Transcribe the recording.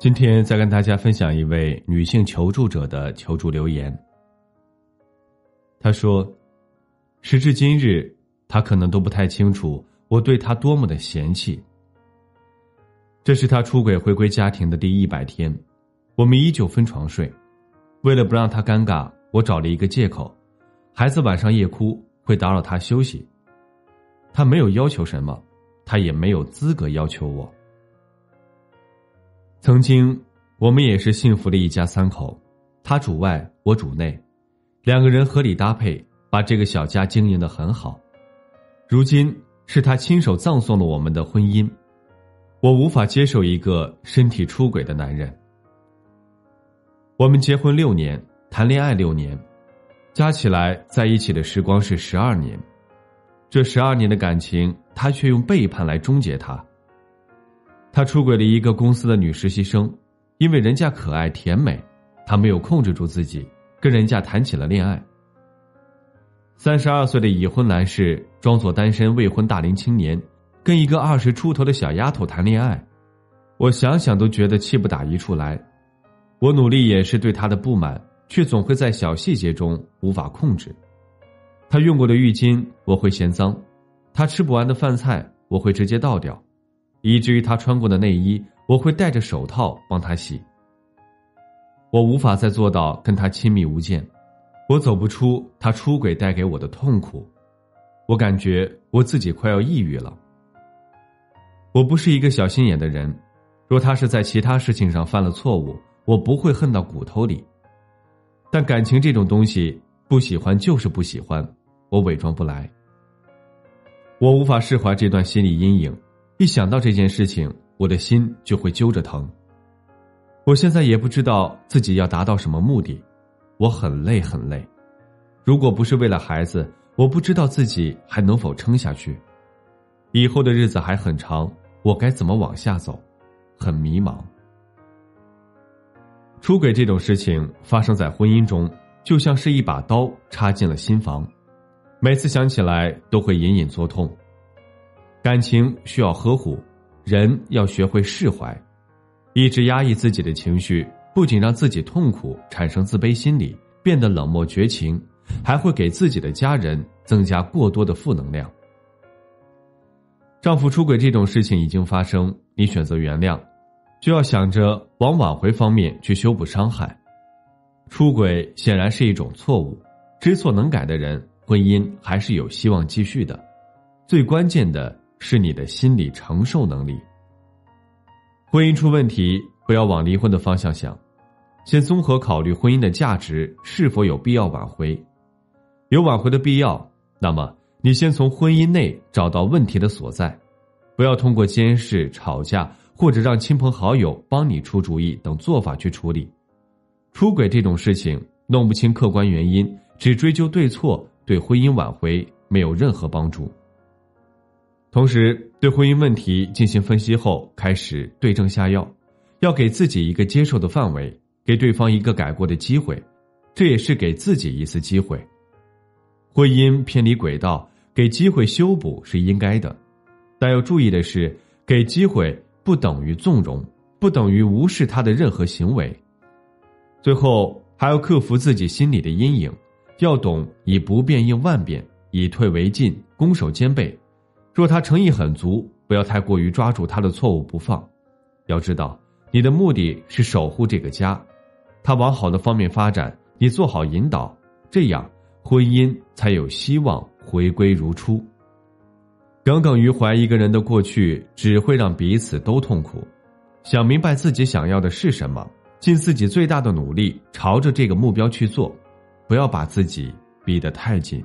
今天再跟大家分享一位女性求助者的求助留言。她说：“时至今日，她可能都不太清楚我对她多么的嫌弃。这是她出轨回归家庭的第一百天，我们依旧分床睡。为了不让她尴尬，我找了一个借口：孩子晚上夜哭会打扰她休息。她没有要求什么，她也没有资格要求我。”曾经，我们也是幸福的一家三口，他主外，我主内，两个人合理搭配，把这个小家经营的很好。如今是他亲手葬送了我们的婚姻，我无法接受一个身体出轨的男人。我们结婚六年，谈恋爱六年，加起来在一起的时光是十二年，这十二年的感情，他却用背叛来终结他。他出轨了一个公司的女实习生，因为人家可爱甜美，他没有控制住自己，跟人家谈起了恋爱。三十二岁的已婚男士装作单身未婚大龄青年，跟一个二十出头的小丫头谈恋爱，我想想都觉得气不打一处来。我努力掩饰对他的不满，却总会在小细节中无法控制。他用过的浴巾我会嫌脏，他吃不完的饭菜我会直接倒掉。以至于他穿过的内衣，我会戴着手套帮他洗。我无法再做到跟他亲密无间，我走不出他出轨带给我的痛苦，我感觉我自己快要抑郁了。我不是一个小心眼的人，若他是在其他事情上犯了错误，我不会恨到骨头里。但感情这种东西，不喜欢就是不喜欢，我伪装不来。我无法释怀这段心理阴影。一想到这件事情，我的心就会揪着疼。我现在也不知道自己要达到什么目的，我很累很累。如果不是为了孩子，我不知道自己还能否撑下去。以后的日子还很长，我该怎么往下走？很迷茫。出轨这种事情发生在婚姻中，就像是一把刀插进了心房，每次想起来都会隐隐作痛。感情需要呵护，人要学会释怀。一直压抑自己的情绪，不仅让自己痛苦，产生自卑心理，变得冷漠绝情，还会给自己的家人增加过多的负能量。丈夫出轨这种事情已经发生，你选择原谅，就要想着往挽回方面去修补伤害。出轨显然是一种错误，知错能改的人，婚姻还是有希望继续的。最关键的。是你的心理承受能力。婚姻出问题，不要往离婚的方向想，先综合考虑婚姻的价值是否有必要挽回。有挽回的必要，那么你先从婚姻内找到问题的所在，不要通过监视、吵架或者让亲朋好友帮你出主意等做法去处理。出轨这种事情，弄不清客观原因，只追究对错，对婚姻挽回没有任何帮助。同时，对婚姻问题进行分析后，开始对症下药，要给自己一个接受的范围，给对方一个改过的机会，这也是给自己一次机会。婚姻偏离轨道，给机会修补是应该的，但要注意的是，给机会不等于纵容，不等于无视他的任何行为。最后，还要克服自己心里的阴影，要懂以不变应万变，以退为进，攻守兼备。若他诚意很足，不要太过于抓住他的错误不放。要知道，你的目的是守护这个家，他往好的方面发展，你做好引导，这样婚姻才有希望回归如初。耿耿于怀一个人的过去，只会让彼此都痛苦。想明白自己想要的是什么，尽自己最大的努力朝着这个目标去做，不要把自己逼得太紧。